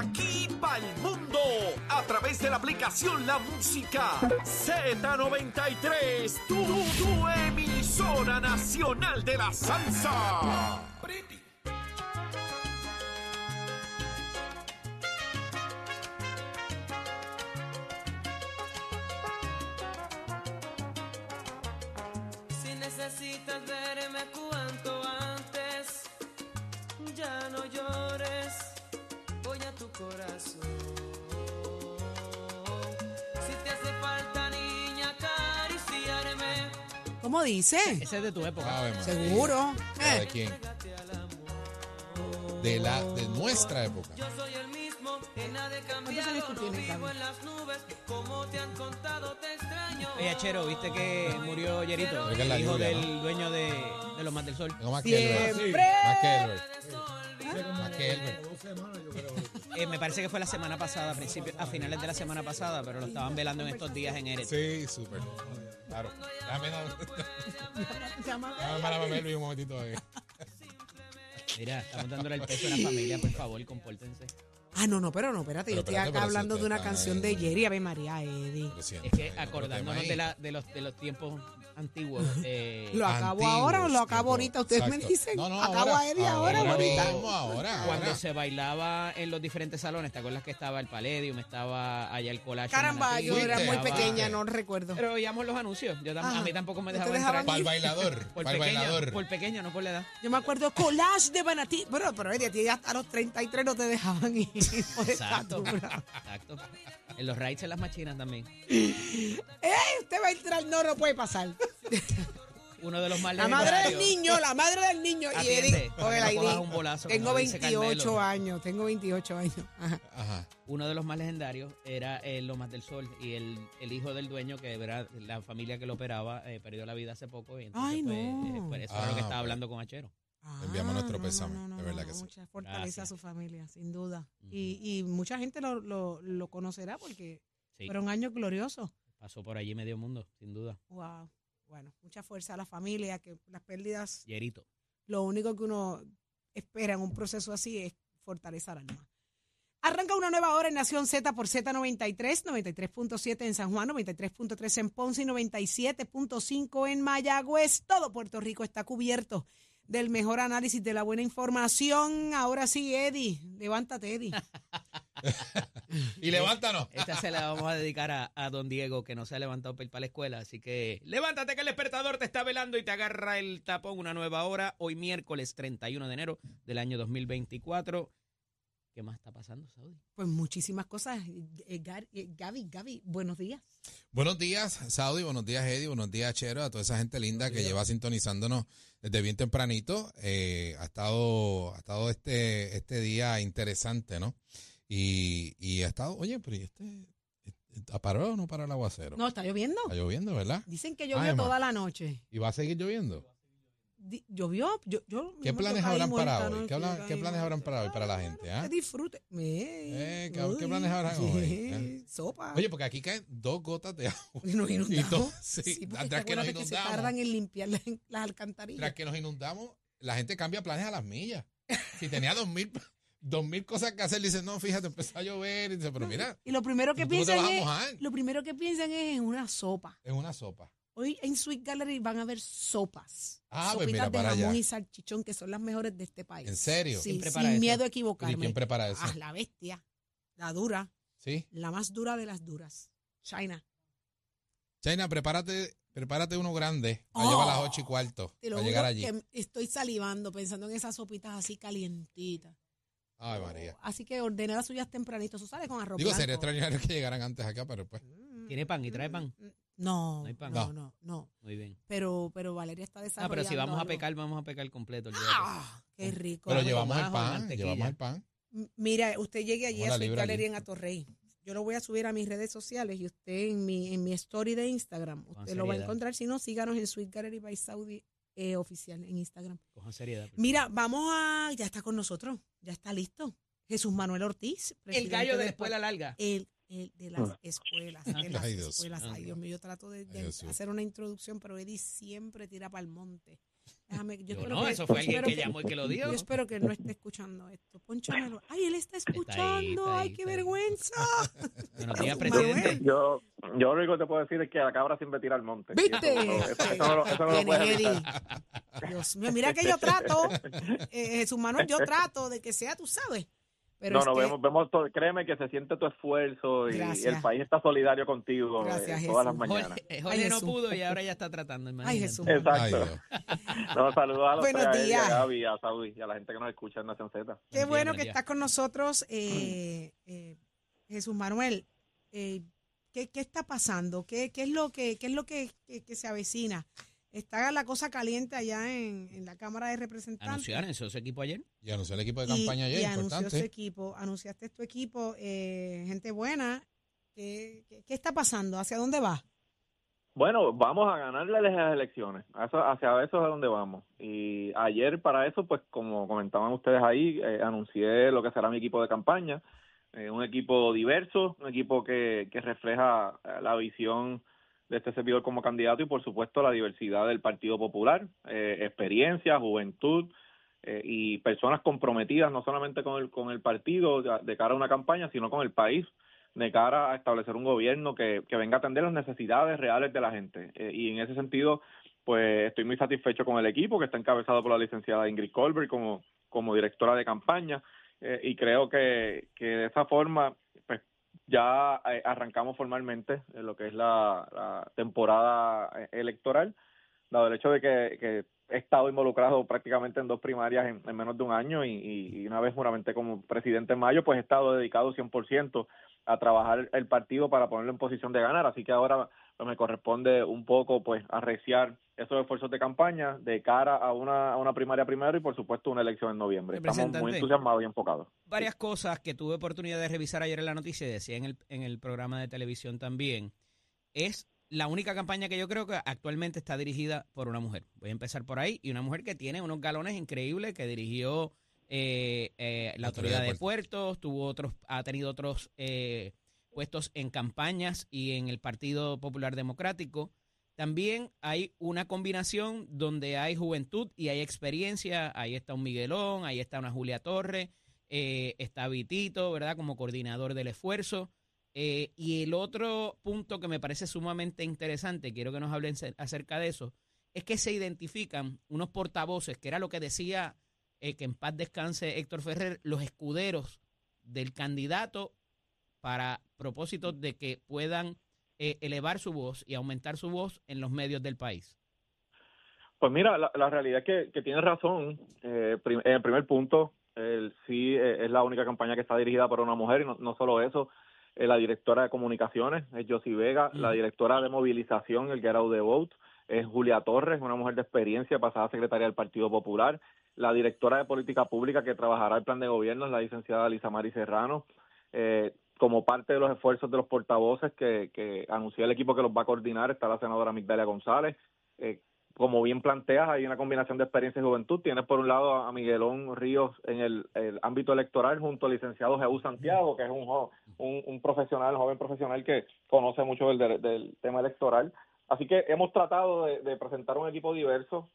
Aquí para el mundo a través de la aplicación La Música Z93, tu, tu emisora nacional de la salsa. Si necesitas verme cuanto antes, ya no llores, voy a tu corazón. Si te hace falta, niña, acariciarme, ¿Cómo dice? Ese es de tu época. Ave María. Seguro. ¿Pero Eh, ¿De quién? De, la, de nuestra época. Yo soy el que nada años cambiado, tú no tienes, vivo Gaby? en las nubes, como te han contado, te extraño. Oye, Chero, ¿viste que murió Yerito? Que es la El hijo lluvia, del ¿no? dueño de, de los Más del Sol. Tengo más que Elber. Siempre. Más que Elber. Más que Elber. Eh, me parece que fue la semana pasada, a, principios, a finales de la semana pasada, pero lo estaban velando en estos días en Eres. Sí, súper. Claro. A Melvin un momentito ahí. Mira, estamos dándole el peso a la familia, por favor, compórtense. Ah, no, no, pero no, espérate. Pero yo estoy espérate, acá hablando de una canción de. Jerry. Ave María, Eddie. Lo siento. Es que acordándonos de, la, de, los, de los tiempos antiguos. eh, ¿Lo acabo Antiguos ahora o lo acabo ahorita? Ustedes me dicen. No, no, acabo ahora, a Eddie ahora, ahora ahorita. mismo, ahora, cuando ahora. se bailaba en los diferentes salones, ¿te acuerdas que estaba el Palladium, estaba allá el collage? Caramba, Manatí, yo era muy estaba- pequeña, no recuerdo. Pero veíamos los anuncios. Yo a mí tampoco me ¿No te dejaban dejaban entrar. Para el bailador. Por Para pequeña, bailador. por pequeña, no por la edad. Yo me acuerdo collage de Banatí. Bueno, pero Eddie, a ti hasta los 33 no te dejaban ir por Exacto. Exacto. En los rides en las machinas también. ¡Ey! Usted va a entrar, no, no puede pasar. Uno de los más La madre del legendarios. niño, la madre del niño. Y Atiende, Eddie, para oye, la no cojas un bolazo, Tengo como dice 28 Carmelo. años, tengo 28 años. Ajá. Ajá. Uno de los más legendarios era el Lomas del Sol y el, el hijo del dueño, que era la familia que lo operaba, eh, perdió la vida hace poco. Y entonces, Ay, pues, no. eh, pues, eso era lo que Ah, estaba pues. hablando con Achero. Enviamos nuestro Ah, no, pésame, no, no, de verdad no, que sí. Mucha fortaleza Gracias. a su familia, sin duda. y, y mucha gente lo, lo, lo conocerá porque Sí, fueron años gloriosos. pasó por allí medio mundo, sin duda. Wow. Bueno, mucha fuerza a la familia, que las pérdidas, Yerito. lo único que uno espera en un proceso así es fortaleza al alma. Arranca una nueva hora en Nación Z por Z93, 93.7 en San Juan, 93.3 en Ponce y 97.5 en Mayagüez. Todo Puerto Rico está cubierto del mejor análisis de la buena información. Ahora sí, Eddie, levántate, Eddie. Y levántanos. Esta se la vamos a dedicar a, a don Diego, que no se ha levantado para ir para la escuela. Así que levántate que el despertador te está velando y te agarra el tapón. Una nueva hora, hoy miércoles 31 de enero del año 2024. ¿Qué más está pasando, Saudi? Pues muchísimas cosas. Eh, eh, Gaby, Gaby, buenos días. Buenos días, Saudi. Buenos días, Eddie. Buenos días, Chero. A toda esa gente linda que lleva sintonizándonos desde bien tempranito. Eh, ha estado, ha estado este, este día interesante, ¿no? Y, y ha estado, oye, pero ¿y este, ¿ha parado o no para el aguacero? No, está lloviendo. Está lloviendo, ¿verdad? Dicen que llovió Ay, toda la noche. ¿Y va a seguir lloviendo? Llovió, yo, yo ¿Qué planes habrán para hoy? ¿Qué, planes habrán para hoy para la gente? ah? Que disfrute. Eh, ¿qué- Uy, planes habrán hoy, eh? Sopa. Oye, porque aquí caen dos gotas de agua. Y nos inundamos. sí, tras que nos acuérdate que se inundamos. tardan en limpiar las, las alcantarillas. Tras que nos inundamos, la gente cambia planes a las millas. Si tenía dos mil, dos mil cosas que hacer, dice, no, fíjate, empezó a llover. Y dice, pero mira, Y lo primero que piensan es, lo primero que piensan es en una sopa. es una sopa. Hoy en Sweet Gallery van a ver sopas. Ah, pues Sopitas mira, de para jamón allá. y salchichón, que son las mejores de este país. ¿En serio? Sí, ¿Quién sin eso? miedo a ¿Y equivocarme. quién prepara eso? Ah, la bestia, la dura, ¿Sí? la más dura de las duras. China. China, prepárate, prepárate uno grande. Va a Oh. llevar a las ocho y cuarto. Te lo Para llegar allí. que estoy salivando pensando en esas sopitas así calientitas. Ay, María. Así que ordené las suyas tempranito. Eso sale con arroz Digo, blanco. sería extraordinario que llegaran antes acá, pero pues. ¿Tiene pan y trae pan? No, ¿No hay pan? no, no, no. Muy bien. Pero, pero Valeria está Ah, desarrollando pero si vamos a algo. pecar, vamos a pecar completo. olvídate. ¡Ah! ¡Qué rico! Pero llevamos el ajo pan, mantequilla. llevamos el pan. M- Mira, usted llegue allí a la su libra galería en Atorrey. Yo lo voy a subir a mis redes sociales y usted en mi, en mi story de Instagram, Con usted lo va a seriedad. encontrar. Si no, síganos en Sweet Gallery by Saudi eh, oficial en Instagram. Cojan seriedad. por Mira, vamos a. Ya está con nosotros, ya está listo. Jesús Manuel Ortiz. favor. El gallo de la después escuela larga. el, el de las escuelas. De las Ay, Dios. escuelas. Ay, Ay, Dios mío, yo trato de, de Ay, Dios mío. hacer una introducción, pero Eddie siempre tira para el monte. Déjame, yo, Yo espero no, que- eso fue alguien que llamó y que lo dijo. Yo espero que él no esté escuchando esto. Pónchamelo. Ay, él está escuchando. está ahí, Ay, qué vergüenza. Buenos días, Manuel. presidente. Yo, yo lo único que te puedo decir es que la cabra siempre tira al monte. ¿Viste? Eso, eso- eso- eso no, lo- eso no lo Viene puedes Eddie. evitar. Dios mío, mira que yo trato, eh, Jesús Manuel, yo trato de que sea, tú sabes. Pero No, no, que- vemos, vemos todo, créeme que se siente tu esfuerzo y, el país está solidario contigo eh, todas las Jesús. mañanas. Jorge, Ay, Jorge no Jesús. pudo y ahora ya está tratando. Ay, imagínate. Jesús. Ay, Exacto. Dios. No, saludos a los Buenos tres, días. a Gaby, a Saudi y a la gente que nos escucha en Nación Z. Qué Buen bueno buen que estás con nosotros, eh, eh, Jesús Manuel. eh, ¿qué, qué está pasando? ¿Qué, qué es lo que qué es lo que, que- que se avecina? Está la cosa caliente allá en, en la Cámara de Representantes. Anunciaron eso, ese equipo ayer. Y anunció el equipo de y, campaña ayer, y anunció su importante. equipo, anunciaste tu equipo, eh, gente buena. ¿Qué, qué, qué está pasando? ¿Hacia dónde va? Bueno, vamos a ganarle las elecciones. Eso- hacia eso es a donde vamos. Y ayer para eso, pues como comentaban ustedes ahí, eh, anuncié lo que será mi equipo de campaña. Eh, un equipo diverso, un equipo que, que refleja la visión de este servidor como candidato y por supuesto la diversidad del Partido Popular, eh, experiencia, juventud eh, y personas comprometidas no solamente con el, con el partido de, cara a una campaña, sino con el país de cara a establecer un gobierno que, que venga a atender las necesidades reales de la gente. Eh, y en ese sentido, pues estoy muy satisfecho con el equipo que está encabezado por la licenciada Ingrid Colbert como, como directora de campaña y creo que, que de esa forma pues ya eh, arrancamos formalmente en lo que es la, temporada eh, electoral, dado el hecho de que, que he estado involucrado prácticamente en dos primarias en, en menos de un año y, y- una vez juramente como presidente en mayo, pues he estado dedicado 100% a trabajar el partido para ponerlo en posición de ganar. Así que ahora me corresponde un poco pues arreciar esos esfuerzos de campaña de cara a una, a una primaria primero y por supuesto una elección en noviembre. Estamos muy entusiasmados y enfocados. Varias cosas que tuve oportunidad de revisar ayer en la noticia y decía en el, en el programa de televisión también. Es la única campaña que yo creo que actualmente está dirigida por una mujer. Voy a empezar por ahí. Y una mujer que tiene unos galones increíbles, que dirigió eh, eh, la autoridad de puertos, tuvo otros, ha tenido otros eh, puestos en campañas y en el Partido Popular Democrático. También hay una combinación donde hay juventud y hay experiencia. Ahí está un Miguelón, ahí está una Julia Torre, eh, está Vitito, ¿verdad? Como coordinador del esfuerzo. Eh, y el otro punto que me parece sumamente interesante, quiero que nos hablen ce- acerca de eso, es que se identifican unos portavoces, que era lo que decía eh, que en paz descanse Héctor Ferrer, los escuderos del candidato para propósitos de que puedan eh, elevar su voz y aumentar su voz en los medios del país. Pues mira, la, la realidad es que, que tienes razón. Eh, prim- en el primer punto, el, sí eh, es la única campaña que está dirigida por una mujer y no, no solo eso. eh, la directora de comunicaciones es Josie Vega, la directora de movilización, el Get Out the Vote, es Julia Torres, una mujer de experiencia, pasada secretaria del Partido Popular. La directora de política pública que trabajará el plan de gobierno es la licenciada Lisa Mari Serrano. Eh, como parte de los esfuerzos de los portavoces que, que anunció el equipo que los va a coordinar está la senadora Migdalia González. Eh, como bien planteas, hay una combinación de experiencia y juventud. Tienes por un lado a Miguelón Ríos en el, ámbito electoral junto al licenciado Jesús Santiago, que es un, un, un profesional, un joven profesional que conoce mucho del- del tema electoral. Así que hemos tratado de, de presentar un equipo diverso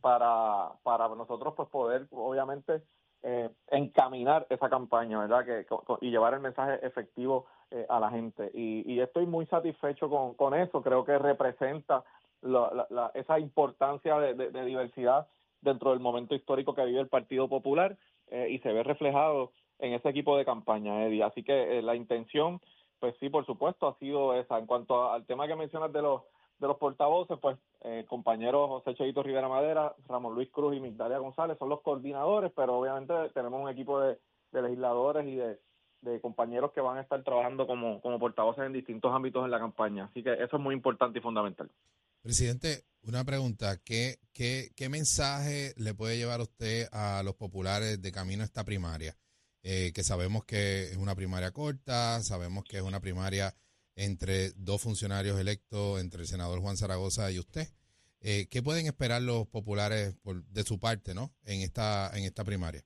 para, para nosotros pues poder, obviamente, eh, encaminar esa campaña, ¿verdad? Que, y llevar el mensaje efectivo eh, a la gente. Y, y estoy muy satisfecho con, con eso. Creo que representa la- la- la- esa importancia de, diversidad dentro del momento histórico que vive el Partido Popular eh, y se ve reflejado en ese equipo de campaña, Eddie. Así que eh, la intención, pues sí, por supuesto, ha sido esa. En cuanto al tema que mencionas de los de los portavoces, pues eh, compañeros José Cheito Rivera Madera, Ramón Luis Cruz y Migdalia González son los coordinadores, pero obviamente tenemos un equipo de, legisladores y de, de compañeros que van a estar trabajando como, como portavoces en distintos ámbitos en la campaña. Así que eso es muy importante y fundamental. Presidente, una pregunta. ¿Qué, qué, ¿Qué mensaje le puede llevar usted a los populares de camino a esta primaria? Eh, que sabemos que es una primaria corta, sabemos que es una primaria entre dos funcionarios electos, entre el senador Juan Zaragoza y usted. Eh, ¿Qué pueden esperar los populares por- de su parte, no, en esta en esta primaria?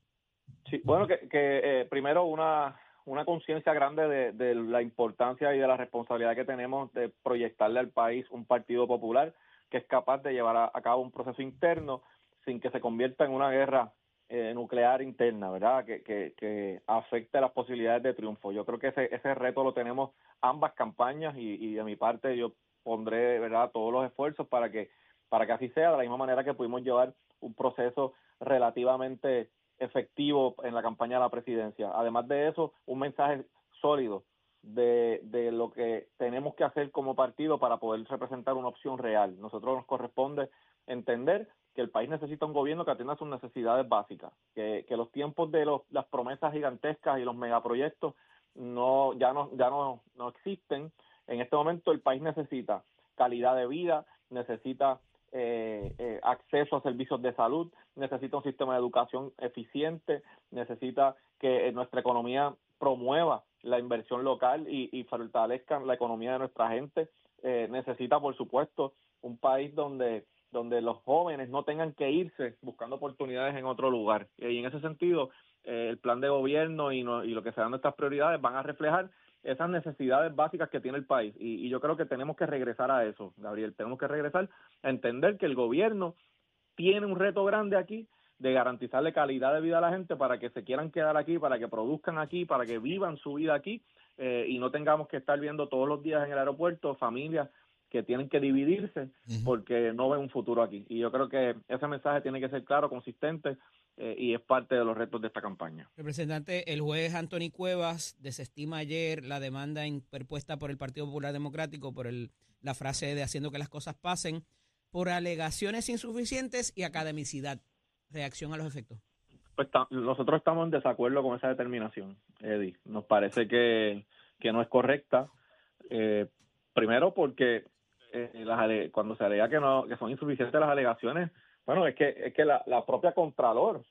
Sí, bueno, que, que eh, primero una, una conciencia grande de, de la importancia y de la responsabilidad que tenemos de proyectarle al país un partido popular que es capaz de llevar a, a cabo un proceso interno sin que se convierta en una guerra eh, nuclear interna, ¿verdad? Que, que, que afecte las posibilidades de triunfo. Yo creo que ese, ese reto lo tenemos ambas campañas y, y de mi parte yo pondré, ¿verdad?, todos los esfuerzos para que, para que así sea, de la misma manera que pudimos llevar un proceso relativamente efectivo en la campaña de la presidencia. Además de eso, un mensaje sólido de, de lo que tenemos que hacer como partido para poder representar una opción real. Nosotros nos corresponde entender que el país necesita un gobierno que atienda sus necesidades básicas, que, que los tiempos de los, las promesas gigantescas y los megaproyectos no ya no ya no, no existen. En este momento el país necesita calidad de vida, necesita eh, eh, acceso a servicios de salud, necesita un sistema de educación eficiente, necesita que eh, nuestra economía promueva la inversión local y, y fortalezca la economía de nuestra gente. Eh, necesita, por supuesto, un país donde donde los jóvenes no tengan que irse buscando oportunidades en otro lugar. Y en ese sentido, eh, el plan de gobierno y, no, y lo que serán nuestras prioridades van a reflejar esas necesidades básicas que tiene el país. Y, y yo creo que tenemos que regresar a eso, Gabriel. Tenemos que regresar a entender que el gobierno tiene un reto grande aquí de garantizarle calidad de vida a la gente para que se quieran quedar aquí, para que produzcan aquí, para que vivan su vida aquí eh, y no tengamos que estar viendo todos los días en el aeropuerto familias que tienen que dividirse Ujú. porque no ven un futuro aquí. Y yo creo que ese mensaje tiene que ser claro, consistente eh, y es parte de los retos de esta campaña. Representante, el juez Anthony Cuevas desestima ayer la demanda interpuesta por el Partido Popular Democrático por el, la frase de haciendo que las cosas pasen por alegaciones insuficientes y academicidad. Reacción a los efectos. Pues nosotros estamos en desacuerdo con esa determinación, Eddie. Nos parece que, que no es correcta. Eh, primero porque eh, las cuando se alega que no que son insuficientes las alegaciones, bueno, es que es que la, la propia Contralor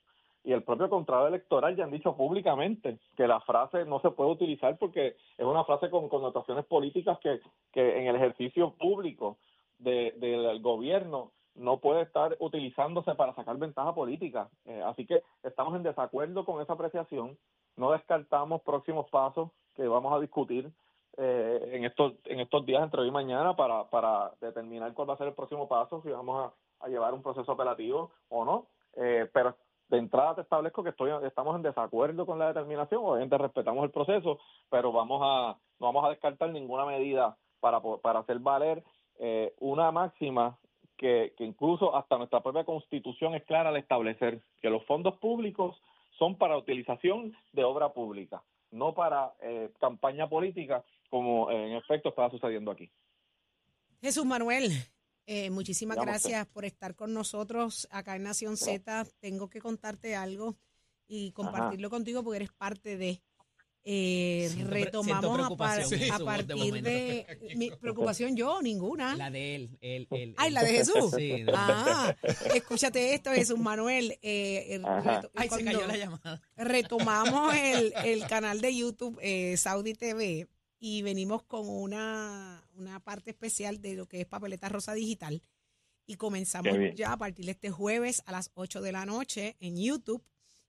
y el propio Contralor Electoral ya han dicho públicamente que la frase no se puede utilizar porque es una frase con connotaciones políticas que, que en el ejercicio público de, del gobierno no puede estar utilizándose para sacar ventaja política. Eh, así que estamos en desacuerdo con esa apreciación. No descartamos próximos pasos que vamos a discutir eh, en estos en estos días entre hoy y mañana para, para determinar cuál va a ser el próximo paso, si vamos a, llevar un proceso apelativo o no. Eh, pero de entrada te establezco que estoy estamos en desacuerdo con la determinación, obviamente respetamos el proceso, pero vamos a no vamos a descartar ninguna medida para para hacer valer eh, una máxima que, que incluso hasta nuestra propia constitución es clara al establecer que los fondos públicos son para utilización de obra pública, no para eh, campaña política, como eh, en efecto estaba sucediendo aquí. Jesús Manuel, eh, muchísimas gracias por estar con nosotros acá en Nación Z. Tengo que contarte algo y compartirlo contigo porque eres parte de. Eh, Siento pre- siento retomamos a, par- de partir de mi preocupación yo ninguna La de él. él, él ay él. la de Jesús Sí, no. ah escúchate esto Jesús Manuel eh, reto- Ay, se cayó la llamada. retomamos el, el canal de YouTube eh, Saudi TV y venimos con una, una parte especial de lo que es Papeleta Rosa Digital. Y comenzamos ya a partir de este jueves a las 8 de la noche en YouTube.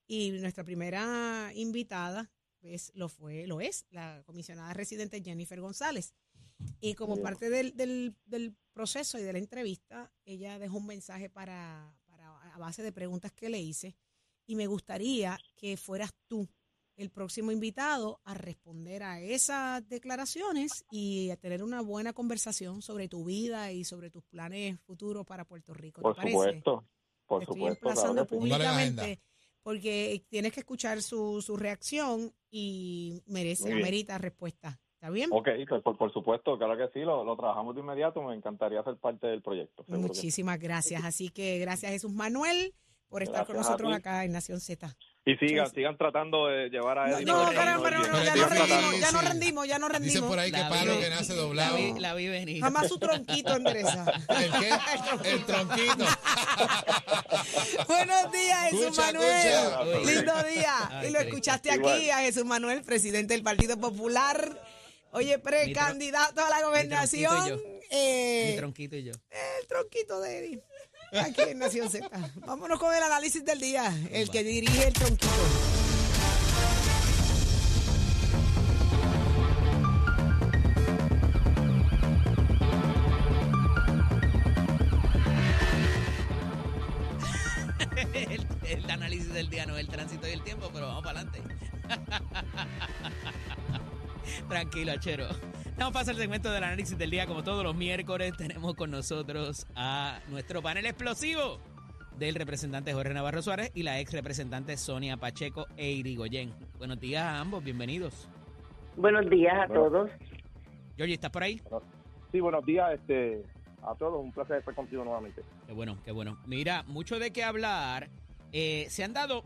Y nuestra primera invitada pues, lo fue, lo es, la comisionada residente Jennifer González. Y como Bien. parte del, del, del proceso y de la entrevista, ella dejó un mensaje para, para, a base de preguntas que le hice. Y me gustaría que fueras tú el próximo invitado a responder a esas declaraciones y a tener una buena conversación sobre tu vida y sobre tus planes futuros para Puerto Rico. ¿Te Por parece? supuesto, por Te estoy supuesto. emplazando públicamente porque tienes que escuchar su, su reacción y merece, amerita respuesta. ¿Está bien? Ok, pues por, por supuesto, claro que sí, lo, lo trabajamos de inmediato, me encantaría ser parte del proyecto. Muchísimas gracias. Así que gracias Jesús Manuel por estar con Gracias nosotros acá en Nación Z. Y sigan, Sí. sigan tratando de llevar a No, Eddie. no, el caramba, no, no, ya no rendimos, ya no rendimos, ya no Dicen rendimos. por ahí que La palo que nace La doblado. vi, la vi venir. Jamás su tronquito endereza. ¿El qué? El tronquito. Buenos días, Jesús Escucha, Manuel. escucha. Lindo día. Ay, y lo escuchaste Igual. aquí a Jesús Manuel, presidente del Partido Popular. Oye, precandidato a la gobernación. tronquito y Mi eh, tronquito y yo. el tronquito de Eddie. Aquí en Nación Z. Vámonos con el análisis del día. El que dirige el tronquito. día no es el tránsito y el tiempo, pero vamos para adelante. Tranquilo, Achero. Vamos a pasar el segmento del análisis del día. Como todos los miércoles, tenemos con nosotros a nuestro panel explosivo del representante Jorge Navarro Suárez y la ex representante Sonia Pacheco e Irigoyen. Buenos días a ambos, bienvenidos. Buenos días a Bueno. todos. Georgie, ¿estás por ahí? Sí, buenos días este, a todos. Un placer estar contigo nuevamente. Qué bueno, qué bueno. Mira, mucho de qué hablar. Eh, se han dado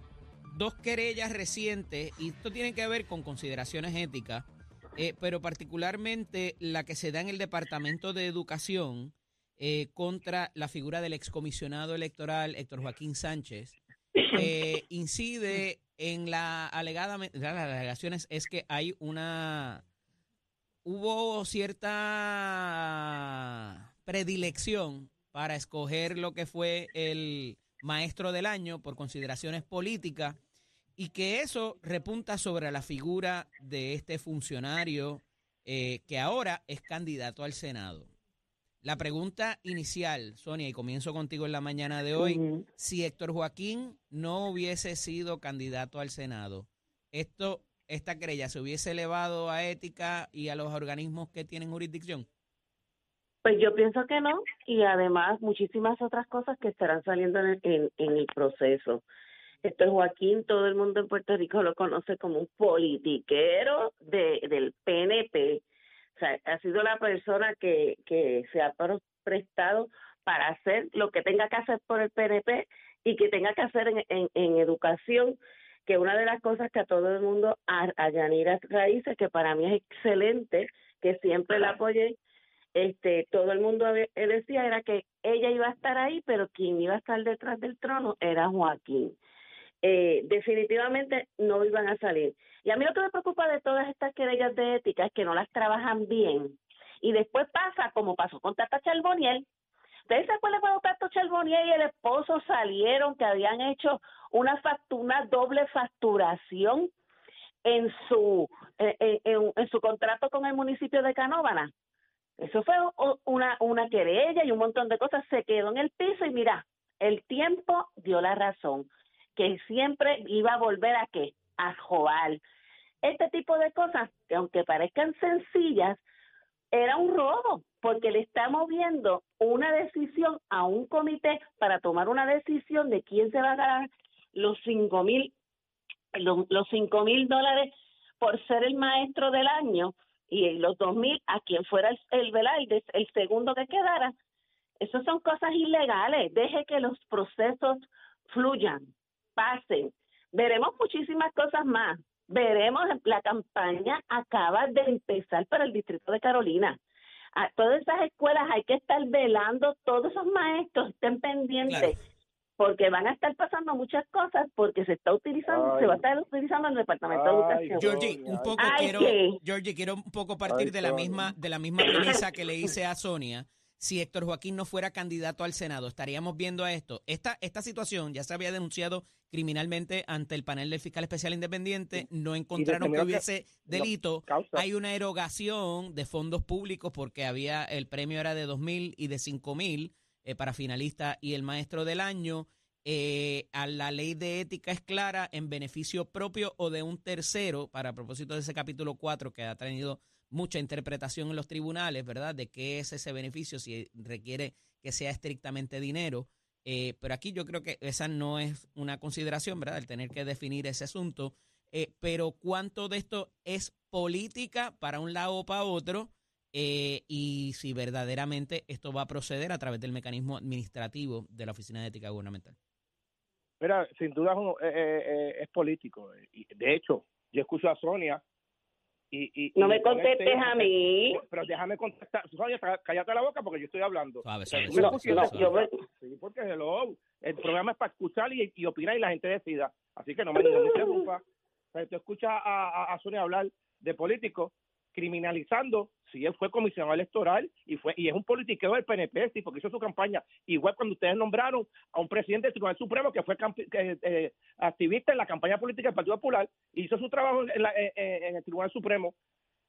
dos querellas recientes y esto tiene que ver con consideraciones éticas, eh, pero particularmente la que se da en el Departamento de Educación eh, contra la figura del excomisionado electoral Héctor Joaquín Sánchez. eh, incide en la alegada, las alegaciones es que hay una hubo cierta predilección para escoger lo que fue el maestro del año por consideraciones políticas y que eso repunta sobre la figura de este funcionario eh, que ahora es candidato al Senado. La pregunta inicial, Sonia, y comienzo contigo en la mañana de hoy, si Héctor Joaquín no hubiese sido candidato al Senado, esto, esta querella se hubiese elevado a ética y a los organismos que tienen jurisdicción. Pues yo pienso que no, y además muchísimas otras cosas que estarán saliendo en el, en, en el proceso. Esto es Joaquín, todo el mundo en Puerto Rico lo conoce como un politiquero de, del PNP. O sea, ha sido la persona que, que se ha prestado para hacer lo que tenga que hacer por el PNP y que tenga que hacer en, en, en educación, que una de las cosas que a todo el mundo, a, a Yanira Raíces, que para mí es excelente, que siempre la apoyé, este todo el mundo eh, decía era que ella iba a estar ahí, pero quien iba a estar detrás del trono era Joaquín. Eh, definitivamente no iban a salir. Y a mí lo que me preocupa de todas estas querellas de ética es que no las trabajan bien. Y después pasa como pasó con Tata Charboniel. ¿Ustedes se acuerdan cuando Tata Charboniel y el esposo salieron que habían hecho una, factu- una doble facturación en su eh, en- en- en su contrato con el municipio de Canóvana? Eso fue una, una querella y un montón de cosas. Se quedó en el piso y mira, el tiempo dio la razón, que siempre iba a volver a qué? A joar. Este tipo de cosas, que aunque parezcan sencillas, era un robo, porque le estamos viendo una decisión a un comité para tomar una decisión de quién se va a ganar los cinco mil los, los cinco mil dólares por ser el maestro del año y los dos mil a quien fuera el, el, el, segundo que quedara. Eso son cosas ilegales. Deje que los procesos fluyan, pasen. Veremos muchísimas cosas más. Veremos, la campaña acaba de empezar para el Distrito de Carolina. A todas esas escuelas hay que estar velando, todos esos maestros estén pendientes, Claro. porque van a estar pasando muchas cosas, porque se está utilizando, Ay. se va a estar utilizando en el Departamento de Educación. Georgie, un poco ay, quiero. Georgie, quiero un poco partir Ay, de la misma, de la misma premisa que le hice a Sonia. Si Héctor Joaquín no fuera candidato al Senado, estaríamos viendo a esto. Esta, esta situación ya se había denunciado criminalmente ante el panel del fiscal especial independiente. No encontraron que hubiese delito. Hay una erogación de fondos públicos porque había el premio era de dos mil y de cinco mil eh, para finalista y el maestro del año. Eh, a la ley de ética es clara en beneficio propio o de un tercero, para propósito de ese capítulo 4 que ha tenido mucha interpretación en los tribunales, ¿verdad? De qué es ese beneficio, si requiere que sea estrictamente dinero. Eh, pero aquí yo creo que esa no es una consideración, ¿verdad? El tener que definir ese asunto. Eh, pero cuánto de esto es política para un lado o para otro eh, y si verdaderamente esto va a proceder a través del mecanismo administrativo de la Oficina de Ética Gubernamental. Mira, sin duda es, un- eh, es político. De hecho, yo escucho a Sonia y... y- No y me con contestes este- a mí. Pero déjame contestar. Sonia, cá- cállate la boca porque yo estoy hablando. Suave, suave, Tú suave, No, suave, no, suave. yo me- Sí, porque hello, el programa es para escuchar y, y opinar y la gente decida. Así que no me, no me interrumpa. O sea, Tú escuchas a, a, a Sonia hablar de políticos criminalizando si él fue comisionado electoral y fue y es un politiqueo del PNP, sí, porque hizo su campaña. Igual cuando ustedes nombraron a un presidente del Tribunal Supremo que fue que, eh, activista en la campaña política del Partido Popular, hizo su trabajo en, la- eh, eh, en el Tribunal Supremo.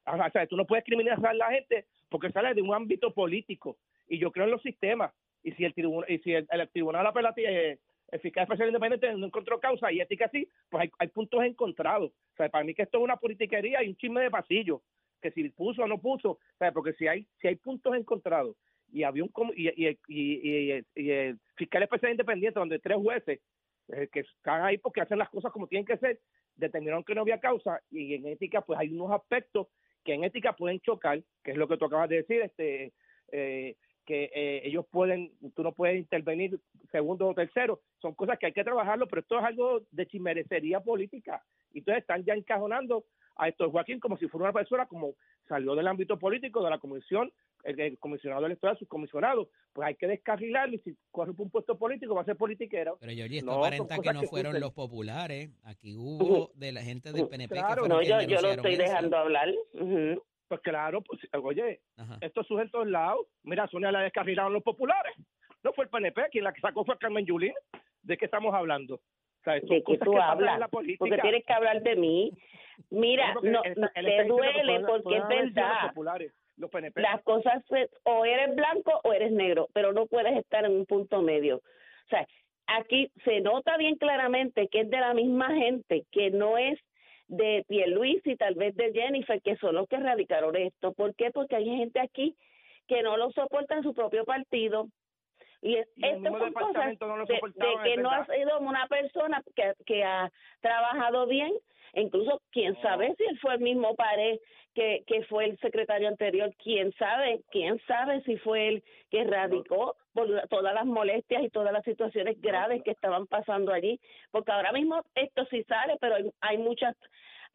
O sea, tú no puedes criminalizar a la gente porque sale de un ámbito político. Y yo creo en los sistemas. Y si el tribunal, y si el, el tribunal apelativo, eh, el fiscal especial independiente no encontró causa y ética sí, pues hay, hay puntos encontrados. O sea, para mí que esto es una politiquería y un chisme de pasillo, que si puso o no puso, sea, porque si hay, si hay puntos encontrados y había un y, y, y- y el fiscal especial independiente donde tres jueces eh, que están ahí porque hacen las cosas como tienen que ser, determinaron que no había causa y en ética pues hay unos aspectos que en ética pueden chocar, que es lo que tú acabas de decir, este eh, que eh, ellos pueden, tú no puedes intervenir segundo o tercero, son cosas que hay que trabajarlo, pero esto es algo de chimerecería política. Y entonces están ya encajonando a esto Joaquín como si fuera una persona como salió del ámbito político, de la comisión, el, el comisionado electoral, sus comisionados, pues hay que descarrilarlo y si corre por un puesto político va a ser politiquero. Pero Georgie, esto No, aparenta que no que fueron los populares. Aquí hubo de la gente del PNP que Claro. fueron No, yo, yo lo estoy eso. dejando hablar. Pues claro, pues oye, Ajá. esto surge en todos lados. Mira, Sonia la descarrilaron los populares. No fue el PNP, quien la que sacó fue Carmen Yulín. ¿De qué estamos hablando? O sea, ¿De qué tú que hablas? Porque tienes que hablar de mí. Mira, no, te duele porque es verdad. populares, los PNP. Las cosas, o eres blanco o eres negro, pero no puedes estar en un punto medio. O sea, aquí se nota bien claramente que es de la misma gente, que no es de Pierluis y tal vez de Jennifer, que son los que radicaron esto. ¿Por qué? Porque hay gente aquí que no lo soporta en su propio partido. Y, es- Y estas son cosas no de, que no ha sido una persona que, que ha trabajado bien, incluso quién sabe si él fue el mismo pared que, que fue el secretario anterior, quién sabe, quién sabe si fue él que radicó por todas las molestias y todas las situaciones graves que estaban pasando allí, porque ahora mismo esto sí sale, pero hay, hay muchas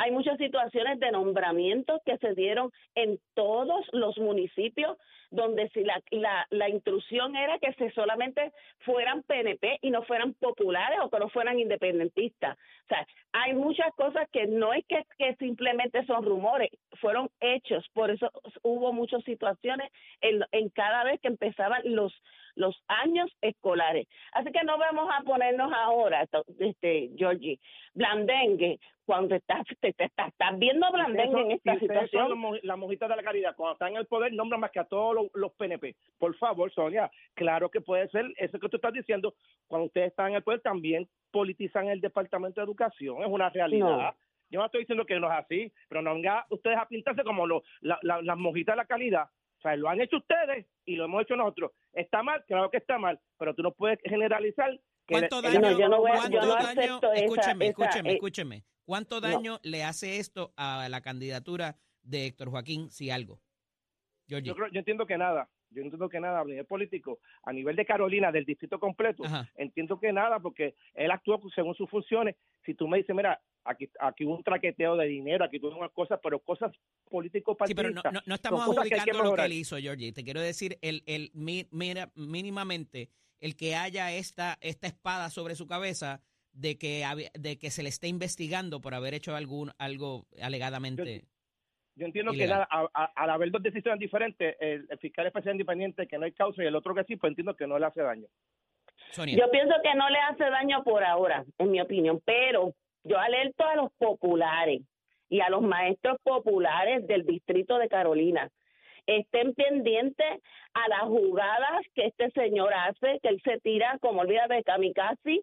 hay muchas situaciones de nombramientos que se dieron en todos los municipios donde si la, la, la intrusión era que se solamente fueran PNP y no fueran populares o que no fueran independentistas. O sea, hay muchas cosas que no es que, que simplemente son rumores, fueron hechos. Por eso hubo muchas situaciones en, en cada vez que empezaban los los años escolares. Así que no vamos a ponernos ahora, este Georgie, blandengue, cuando estás, te, te- estás, estás viendo blandengue en esta son situación. la mojita de la caridad. Cuando están en el poder, nombran más que a todos los, los PNP. Por favor, Sonia, claro que puede ser eso que tú estás diciendo. Cuando ustedes están en el poder, también politizan el Departamento de Educación. Es una realidad. No. Yo no estoy diciendo que no es así, pero no vengan ustedes a pintarse como la- la- las mojitas de la calidad. O sea, lo han hecho ustedes y lo hemos hecho nosotros. ¿Está mal? Claro que está mal, pero tú no puedes generalizar. Que ¿Cuánto daño, No, yo no voy a- cuánto yo no daño- acepto esa- escúcheme, esa, escúcheme, eh, escúcheme. ¿Cuánto daño le hace esto a la candidatura de Héctor Joaquín, si algo? Georgie. Yo, creo, yo entiendo que nada. Yo entiendo que nada a nivel político, a nivel de Carolina, del distrito completo, Ajá. entiendo que nada, porque él actuó según sus funciones. Si tú me dices, mira, aquí, aquí hubo un traqueteo de dinero, aquí tuvo unas cosas, pero cosas políticos Sí, pero no, partidistas. no, no estamos que adjudicando lo que él hizo, Georgie. Te quiero decir, el, el, mi- mira, mínimamente, el que haya esta, esta espada sobre su cabeza de que, de que se le esté investigando por haber hecho algún, algo alegadamente. Yo entiendo Ilegal. que a- a- al haber dos decisiones diferentes, el, el fiscal especial independiente que no hay causa y el otro que sí, pues entiendo que no le hace daño. Sonia. Yo pienso que no le hace daño por ahora, en mi opinión, pero yo alerto a los populares y a los maestros populares del distrito de Carolina. Estén pendientes a las jugadas que este señor hace, que él se tira, como olvida de kamikaze,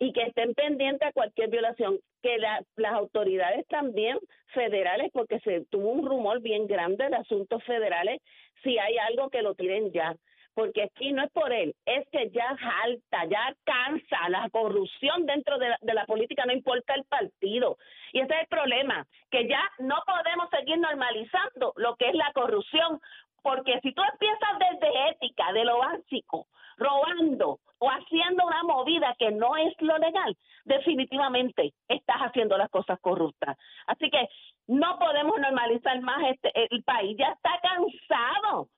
y que estén pendientes a cualquier violación. Que la- las autoridades también federales, porque se tuvo un rumor bien grande de asuntos federales, si hay algo que lo tiren ya porque aquí no es por él, es que ya jalta, ya cansa la corrupción dentro de la, de la política, no importa el partido. Y ese es el problema, que ya no podemos seguir normalizando lo que es la corrupción, porque si tú empiezas desde ética, de lo básico, robando o haciendo una movida que no es lo legal, definitivamente estás haciendo las cosas corruptas. Así que no podemos normalizar más este el país, ya está cansado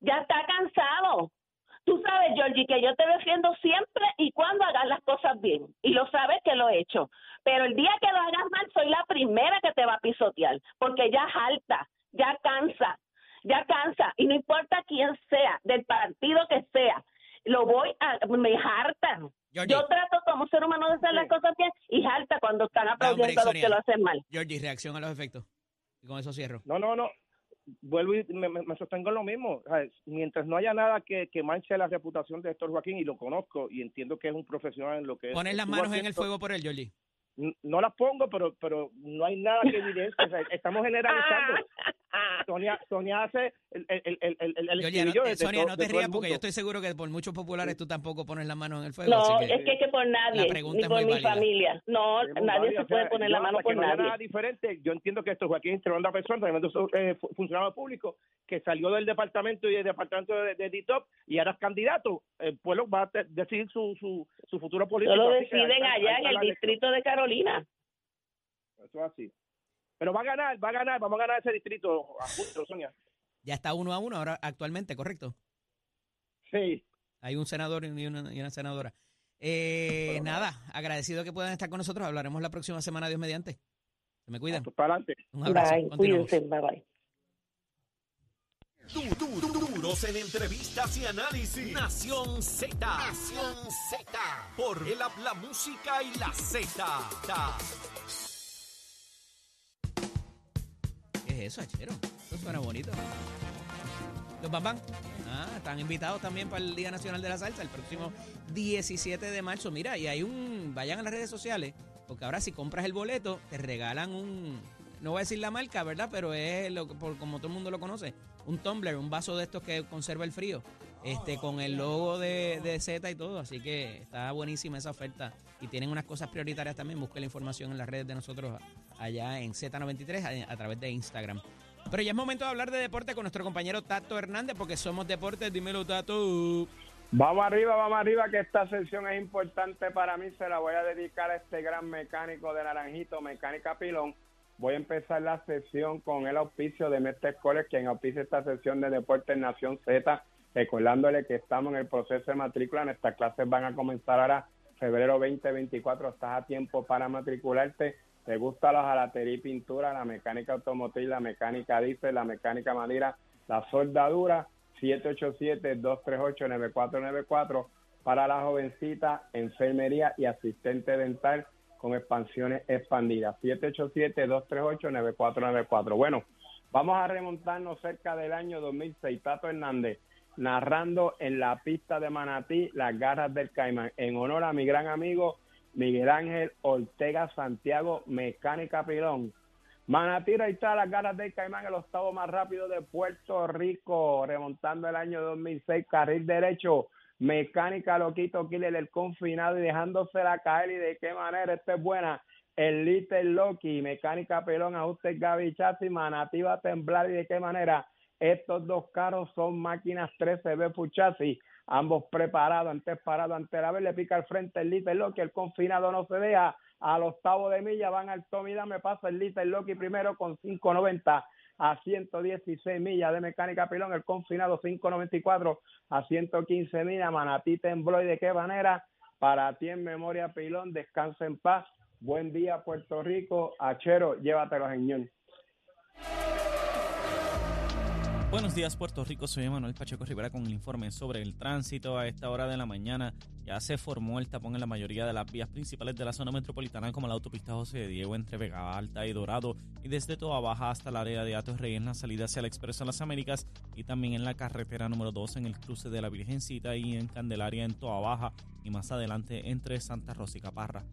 ya está cansado. Tú sabes, Georgie, que yo te defiendo siempre y cuando hagas las cosas bien. Y lo sabes que lo he hecho. Pero el día que lo hagas mal, soy la primera que te va a pisotear. Porque ya jalta, ya cansa, ya cansa. Y no importa quién sea, del partido que sea, lo voy a. Me hartan. Georgie. Yo trato como ser humano de hacer las cosas bien y jalta cuando están aplaudiendo a los que lo hacen mal. Georgie, reacción a los efectos. Y con eso cierro. No, no, no. vuelvo y me, me- sostengo en lo mismo. O sea, Mientras no haya nada que, que manche la reputación de Héctor Joaquín, y lo conozco y entiendo que es un profesional en lo que Pones las manos en el fuego por él, Georgie. No las pongo, pero pero no hay nada que evidencia. O sea, estamos generalizando. Sonia, Sonia hace el, el, el, el, Georgie, no- eh, de Sonia, to- no te rías porque yo estoy seguro que por muchos populares tú tampoco pones las manos en el fuego. No, así que es que, es que por nadie, la pregunta ni es por muy mi válida. familia. No, nadie se o sea, puede poner la mano por no nadie. nada diferente. Yo entiendo que esto Joaquín es tremenda persona, tremendo eh, fu- funcionario público que salió del departamento y del departamento de, de DITOP y ahora es candidato. El pueblo va a decidir su, su, su futuro político. Ahí deciden allá en el la distrito de Carolina. Eso es así. Pero va a ganar, va a ganar, vamos a ganar ese distrito, apúntalo, Sonia. ya está uno a uno ahora actualmente, ¿correcto? Sí. Hay un senador y una, y una senadora. Eh, nada, agradecido que puedan estar con nosotros. Hablaremos la próxima semana, Dios mediante. Se me cuidan. Pues para adelante. Un abrazo. Bye, cuídense, bye bye. Du- du- du- Duros en entrevistas y análisis. Nación Z. Nación Z. Por el habla música y la Z. es eso, Achero? Eso suena bonito. Los Bambán. Ah, están invitados también para el Día Nacional de la Salsa el próximo 17 de marzo. Mira, y hay un. Vayan a las redes sociales, porque ahora si compras el boleto, te regalan un. No voy a decir la marca, ¿verdad? Pero es lo, por, como todo el mundo lo conoce. Un tumbler, un vaso de estos que conserva el frío. Este, con el logo de, de Z y todo. Así que está buenísima esa oferta. Y tienen unas cosas prioritarias también. Busque la información en las redes de nosotros allá en Z93 a, a través de Instagram. Pero ya es momento de hablar de deporte con nuestro compañero Tato Hernández, porque somos deportes. Dímelo, Tato. Vamos arriba, vamos arriba, que esta sesión es importante para mí. Se la voy a dedicar a este gran mecánico de Naranjito, Mecánica Pilón. Voy a empezar la sesión con el auspicio de Mestre College, quien auspicia esta sesión de Deportes Nación Z, recordándole que estamos en el proceso de matrícula. Nuestras clases van a comenzar ahora, febrero 2024. Estás a tiempo para matricularte. ¿Te gusta la jalatería y pintura, la mecánica automotriz, la mecánica diésel, la mecánica madera, la soldadura? 787-238-9494 para la jovencita, enfermería y asistente dental con expansiones expandidas. 787-238-9494. Bueno, vamos a remontarnos cerca del año 2006. Tato Hernández narrando en la pista de Manatí las garras del Caimán en honor a mi gran amigo Miguel Ángel Ortega Santiago, mecánica pilón. Manatí está las garras del Caimán, el octavo más rápido de Puerto Rico, remontando el año 2006, carril derecho, mecánica loquito killer el confinado y dejándosela caer y de qué manera, esta es buena. El Little Loki, mecánica pelón, ajuste Gaby Chasis, Manatí va a temblar y de qué manera. Estos dos carros son máquinas 13B Puchasi, ambos preparados, antes parado, ante la vez le pica al frente el Little Loki, el confinado no se deja, al octavo de milla van al Tommy me pasa el Little Loki primero con 590 a 116 millas de mecánica pilón, el confinado 594 a 115 millas, Manatí tembló y de qué manera, para ti en memoria pilón, descansa en paz, buen día Puerto Rico, Achero, llévatelo señor. Buenos días Puerto Rico, soy Manuel Pacheco Rivera con el informe sobre el tránsito. A esta hora de la mañana ya se formó el tapón en la mayoría de las vías principales de la zona metropolitana como la autopista José de Diego entre Vega Alta y Dorado y desde Toa Baja hasta el área de Atos Rey en la salida hacia el Expreso Las Américas y también en la carretera número 2 en el cruce de la Virgencita y en Candelaria en Toa Baja y más adelante entre Santa Rosa y Caparra.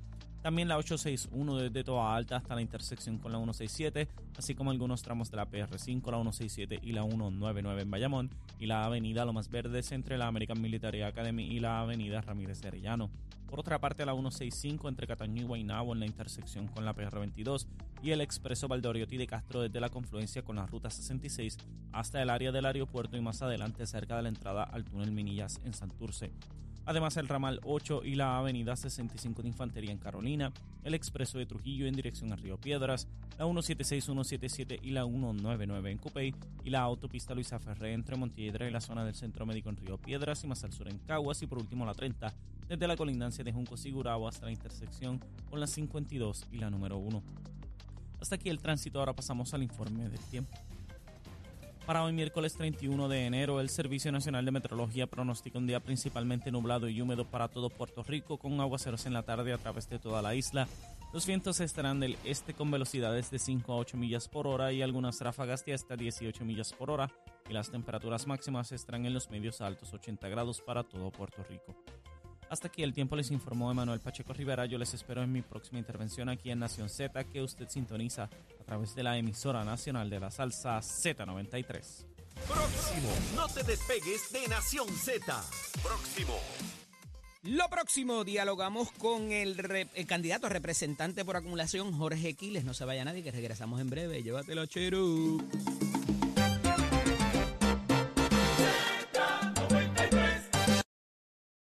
También la 861 desde Toa Alta hasta la intersección con la 167, así como algunos tramos de la PR5, la 167 y la 199 en Bayamón, y la avenida Lomas Verdes entre la American Military Academy y la avenida Ramírez de Arellano. Por otra parte, la 165 entre Cataño y Guaynabo en la intersección con la PR22 y el expreso Valdoriotti de Castro desde la confluencia con la ruta 66 hasta el área del aeropuerto y más adelante cerca de la entrada al túnel Minillas en Santurce. Además, el ramal 8 y la avenida 65 de Infantería en Carolina, el expreso de Trujillo en dirección a Río Piedras, la 176, 177 y la 199 en Cupey y la autopista Luisa Ferré entre Montiedra y la zona del Centro Médico en Río Piedras y más al sur en Caguas y por último la 30 desde la colindancia de Junco Sigurao hasta la intersección con la 52 y la número 1. Hasta aquí el tránsito, ahora pasamos al informe del tiempo. Para hoy miércoles 31 de enero, el Servicio Nacional de Meteorología pronostica un día principalmente nublado y húmedo para todo Puerto Rico, con aguaceros en la tarde a través de toda la isla. Los vientos estarán del este con velocidades de 5 a 8 millas por hora y algunas ráfagas de hasta 18 millas por hora y las temperaturas máximas estarán en los medios altos 80 grados para todo Puerto Rico. Hasta aquí el tiempo les informó Emanuel Pacheco Rivera. Yo les espero en mi próxima intervención aquí en Nación Z que usted sintoniza a través de la emisora nacional de la salsa Z93. Próximo. No te despegues de Nación Z. Próximo. Lo próximo, dialogamos con el, candidato representante por acumulación, Jorge Quiles. No se vaya nadie, que regresamos en breve. Llévatelo, Cheru.